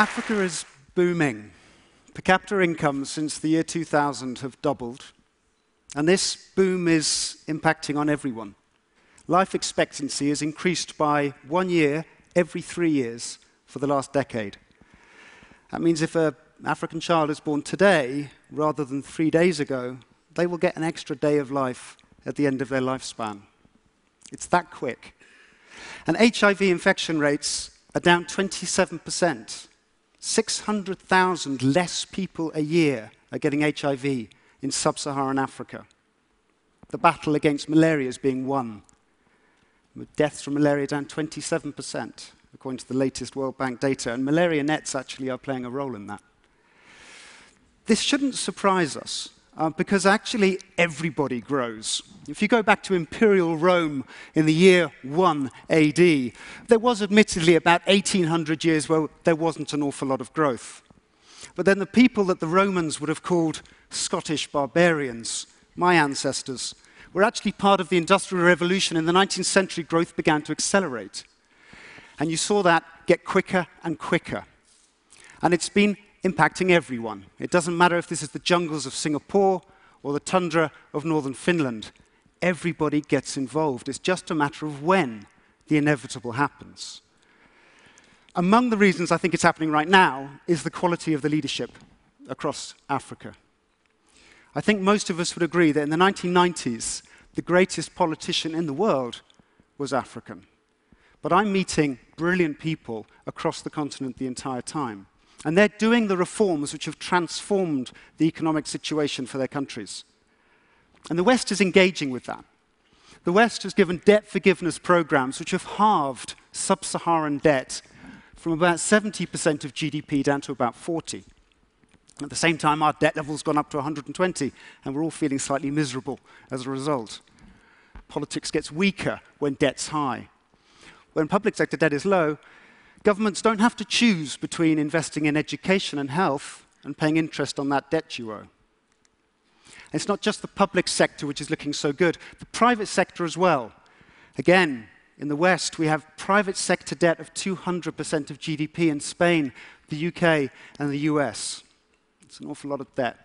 Africa is booming. Per capita incomes since the year 2000 have doubled, and this boom is impacting on everyone. Life expectancy has increased by one year every three years for the last decade. That means if an African child is born today rather than three days ago, they will get an extra day of life at the end of their lifespan. It's that quick. And HIV infection rates are down 27%. 600,000 less people a year are getting HIV in sub Saharan Africa. The battle against malaria is being won, with deaths from malaria down 27%, according to the latest World Bank data. And malaria nets actually are playing a role in that. This shouldn't surprise us uh, because actually everybody grows. If you go back to imperial Rome in the year 1 AD, there was admittedly about 1800 years where there wasn't an awful lot of growth. But then the people that the Romans would have called Scottish barbarians, my ancestors, were actually part of the Industrial Revolution. In the 19th century, growth began to accelerate. And you saw that get quicker and quicker. And it's been impacting everyone. It doesn't matter if this is the jungles of Singapore or the tundra of northern Finland. Everybody gets involved. It's just a matter of when the inevitable happens. Among the reasons I think it's happening right now is the quality of the leadership across Africa. I think most of us would agree that in the 1990s, the greatest politician in the world was African. But I'm meeting brilliant people across the continent the entire time. And they're doing the reforms which have transformed the economic situation for their countries. And the West is engaging with that. The West has given debt forgiveness programs which have halved sub Saharan debt from about 70% of GDP down to about 40. At the same time, our debt level's gone up to 120, and we're all feeling slightly miserable as a result. Politics gets weaker when debt's high. When public sector debt is low, Governments don't have to choose between investing in education and health and paying interest on that debt you owe. It's not just the public sector which is looking so good, the private sector as well. Again, in the West, we have private sector debt of 200% of GDP in Spain, the UK, and the US. It's an awful lot of debt.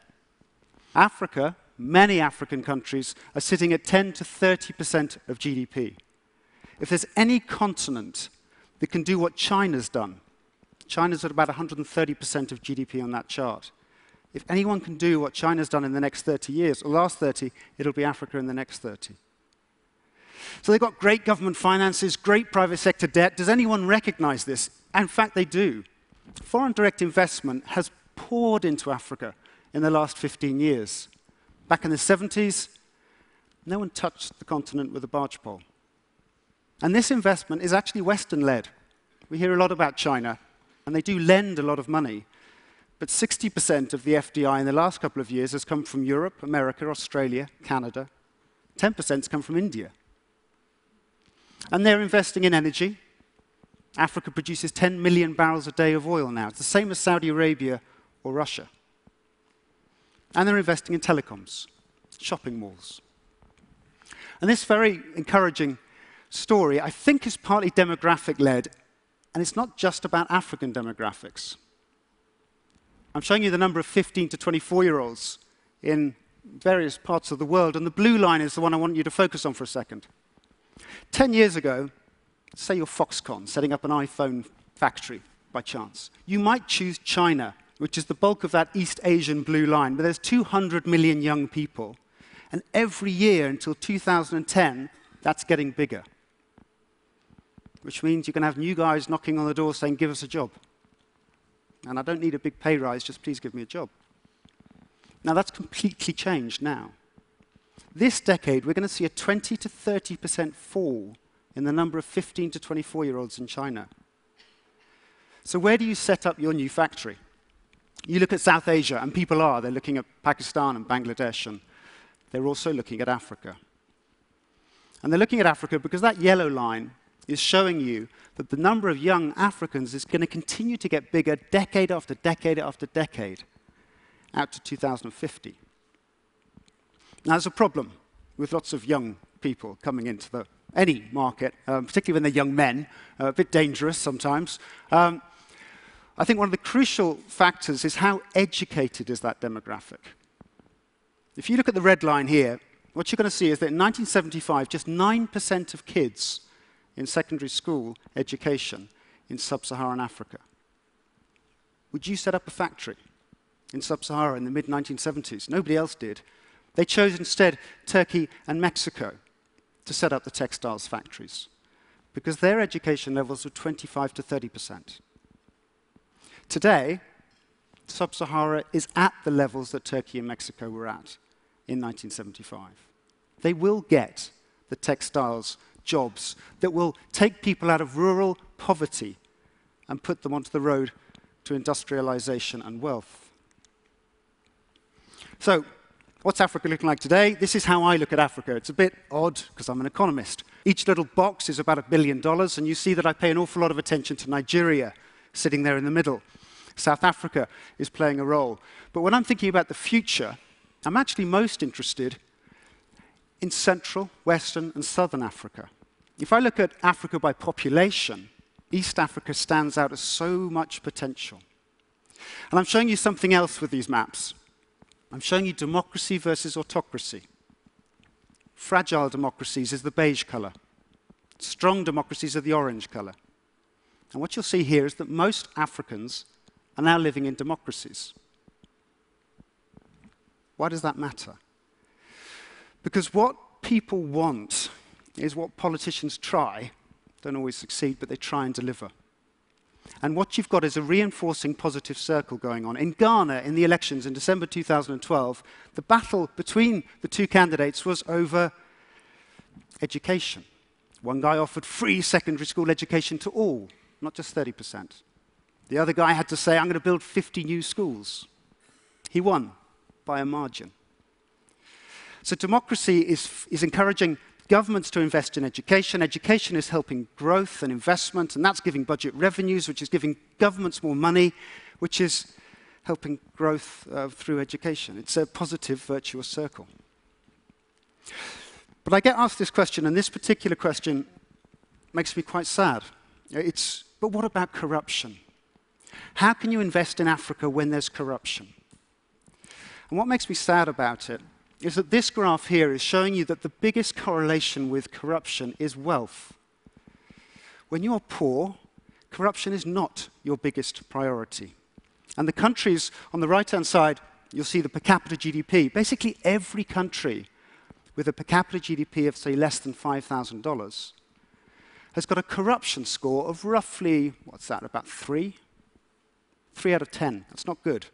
Africa, many African countries, are sitting at 10 to 30% of GDP. If there's any continent that can do what China's done. China's at about 130% of GDP on that chart. If anyone can do what China's done in the next 30 years, or last 30, it'll be Africa in the next 30. So they've got great government finances, great private sector debt. Does anyone recognize this? In fact, they do. Foreign direct investment has poured into Africa in the last 15 years. Back in the 70s, no one touched the continent with a barge pole. And this investment is actually Western led. We hear a lot about China, and they do lend a lot of money. But 60% of the FDI in the last couple of years has come from Europe, America, Australia, Canada. 10% has come from India. And they're investing in energy. Africa produces 10 million barrels a day of oil now. It's the same as Saudi Arabia or Russia. And they're investing in telecoms, shopping malls. And this very encouraging story, I think, is partly demographic led, and it's not just about African demographics. I'm showing you the number of 15 to 24 year olds in various parts of the world, and the blue line is the one I want you to focus on for a second. 10 years ago, say you're Foxconn setting up an iPhone factory by chance. You might choose China, which is the bulk of that East Asian blue line, but there's 200 million young people. And every year until 2010, that's getting bigger which means you can have new guys knocking on the door saying, give us a job. And I don't need a big pay rise, just please give me a job. Now, that's completely changed now. This decade, we're going to see a 20 to 30% fall in the number of 15 to 24 year olds in China. So, where do you set up your new factory? You look at South Asia, and people are. They're looking at Pakistan and Bangladesh, and they're also looking at Africa. And they're looking at Africa because that yellow line is showing you that the number of young Africans is going to continue to get bigger decade after decade after decade out to 2050. Now, there's a problem with lots of young people coming into the, any market, um, particularly when they're young men, uh, a bit dangerous sometimes. Um, I think one of the crucial factors is how educated is that demographic. If you look at the red line here, what you're going to see is that in 1975, just 9% of kids in secondary school education in sub-Saharan Africa. Would you set up a factory in sub-Sahara in the mid-1970s? Nobody else did. They chose instead Turkey and Mexico to set up the textiles factories because their education levels were 25 to 30 percent. Today, sub-Sahara is at the levels that Turkey and Mexico were at in 1975. They will get the textiles jobs that will take people out of rural poverty and put them onto the road to industrialization and wealth. So, what's Africa looking like today? This is how I look at Africa. It's a bit odd because I'm an economist. Each little box is about a billion dollars, and you see that I pay an awful lot of attention to Nigeria sitting there in the middle. South Africa is playing a role. But when I'm thinking about the future, I'm actually most interested in Central, Western, and Southern Africa. If I look at Africa by population, East Africa stands out as so much potential. And I'm showing you something else with these maps. I'm showing you democracy versus autocracy. Fragile democracies is the beige color. Strong democracies are the orange color. And what you'll see here is that most Africans are now living in democracies. Why does that matter? Because what people want is what politicians try, don't always succeed, but they try and deliver. And what you've got is a reinforcing positive circle going on. In Ghana, in the elections in December 2012, the battle between the two candidates was over education. One guy offered free secondary school education to all, not just 30%. The other guy had to say, I'm going to build 50 new schools. He won by a margin. So democracy is, is encouraging governments to invest in education. Education is helping growth and investment, and that's giving budget revenues, which is giving governments more money, which is helping growth uh, through education. It's a positive, virtuous circle. But I get asked this question, and this particular question makes me quite sad. It's, but what about corruption? How can you invest in Africa when there's corruption? And what makes me sad about it is that this graph here is showing you that the biggest correlation with corruption is wealth. When you're poor, corruption is not your biggest priority. And the countries on the right-hand side, you'll see the per capita GDP. Basically, every country with a per capita GDP of, say, less than $5,000 has got a corruption score of roughly, what's that, about three? Three out of 10. That's not good.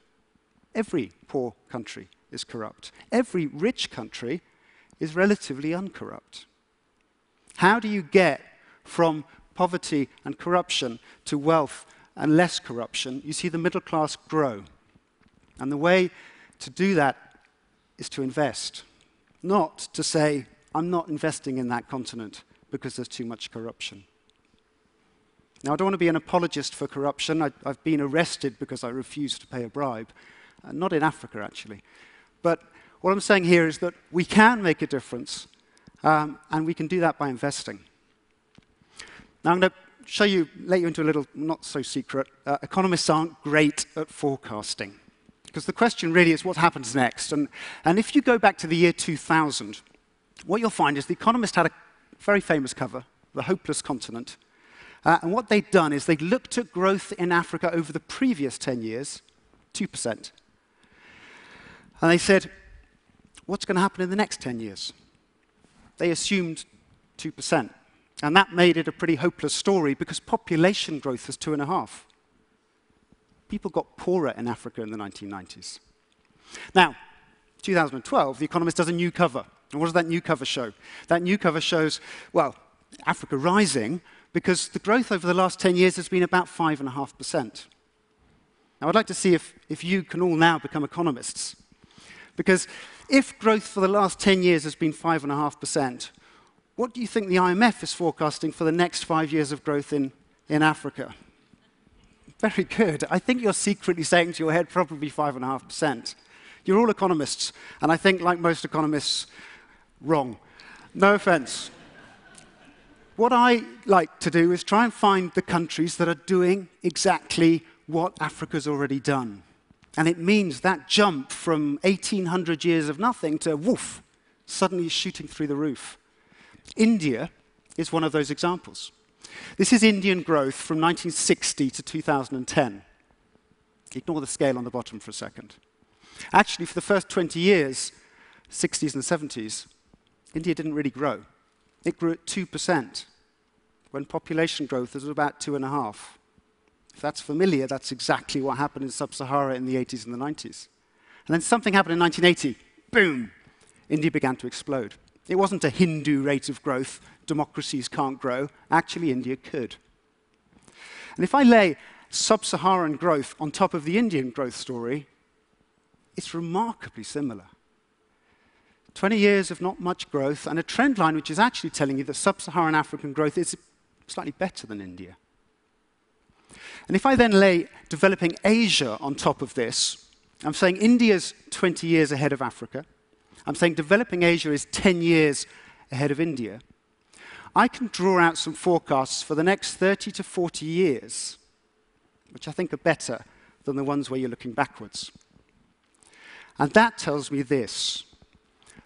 Every poor country is corrupt. Every rich country is relatively uncorrupt. How do you get from poverty and corruption to wealth and less corruption? You see the middle class grow. And the way to do that is to invest, not to say, I'm not investing in that continent because there's too much corruption. Now, I don't want to be an apologist for corruption. I, have been arrested because I refused to pay a bribe. Uh, not in Africa, actually. But what I'm saying here is that we can make a difference, um, and we can do that by investing. Now, I'm going to show you, let you into a little not so secret. Uh, economists aren't great at forecasting. Because the question really is what happens next. And, and if you go back to the year 2000, what you'll find is The Economist had a very famous cover, The Hopeless Continent. Uh, and what they'd done is they'd looked at growth in Africa over the previous 10 years, 2%. And they said, what's going to happen in the next 10 years? They assumed 2%. And that made it a pretty hopeless story because population growth was 2.5. People got poorer in Africa in the 1990s. Now, 2012, The Economist does a new cover. And what does that new cover show? That new cover shows, well, Africa rising because the growth over the last 10 years has been about 5.5%. Now, I'd like to see if, if you can all now become economists. Because if growth for the last 10 years has been 5.5%, what do you think the IMF is forecasting for the next five years of growth in, in Africa? Very good. I think you're secretly saying to your head probably 5.5%. You're all economists, and I think, like most economists, wrong. No offense. What I like to do is try and find the countries that are doing exactly what Africa's already done. And it means that jump from 1800 years of nothing to woof, suddenly shooting through the roof. India is one of those examples. This is Indian growth from 1960 to 2010. Ignore the scale on the bottom for a second. Actually, for the first 20 years, 60s and 70s, India didn't really grow. It grew at 2%, when population growth was about 2.5. If that's familiar, that's exactly what happened in sub-Sahara in the 80s and the 90s. And then something happened in 1980. Boom! India began to explode. It wasn't a Hindu rate of growth. Democracies can't grow. Actually, India could. And if I lay sub-Saharan growth on top of the Indian growth story, it's remarkably similar. 20 years of not much growth and a trend line which is actually telling you that sub-Saharan African growth is slightly better than India. And if I then lay developing Asia on top of this, I'm saying India's 20 years ahead of Africa. I'm saying developing Asia is 10 years ahead of India. I can draw out some forecasts for the next 30 to 40 years, which I think are better than the ones where you're looking backwards. And that tells me this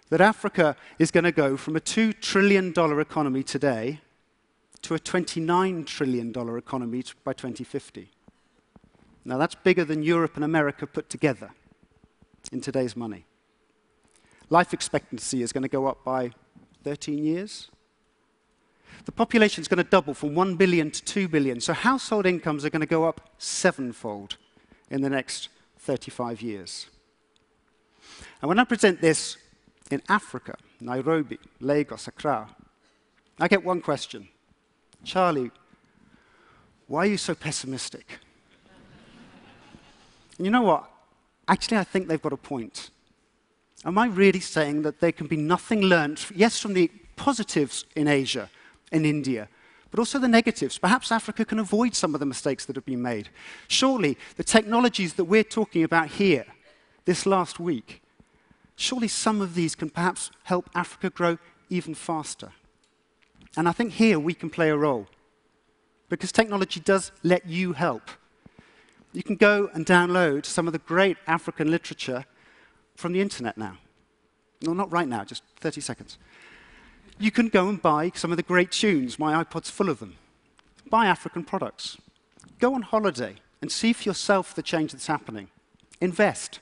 that Africa is going to go from a $2 trillion economy today to a $29 trillion economy by 2050. Now, that's bigger than Europe and America put together in today's money. Life expectancy is going to go up by 13 years. The population is going to double from 1 billion to 2 billion, so household incomes are going to go up sevenfold in the next 35 years. And when I present this in Africa, Nairobi, Lagos, Accra, I get one question Charlie, why are you so pessimistic? and you know what? Actually, I think they've got a point. Am I really saying that there can be nothing learned, yes, from the positives in Asia, in India, but also the negatives? Perhaps Africa can avoid some of the mistakes that have been made. Surely the technologies that we're talking about here this last week, surely some of these can perhaps help Africa grow even faster. And I think here we can play a role because technology does let you help. You can go and download some of the great African literature from the internet now. No, not right now, just 30 seconds. You can go and buy some of the great tunes. My iPod's full of them. Buy African products. Go on holiday and see for yourself the change that's happening. Invest.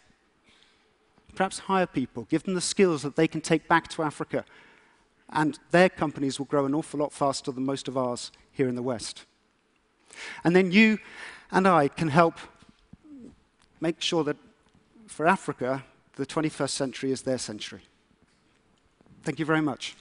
Perhaps hire people, give them the skills that they can take back to Africa and their companies will grow an awful lot faster than most of ours here in the West. And then you and I can help make sure that for Africa, the 21st century is their century. Thank you very much.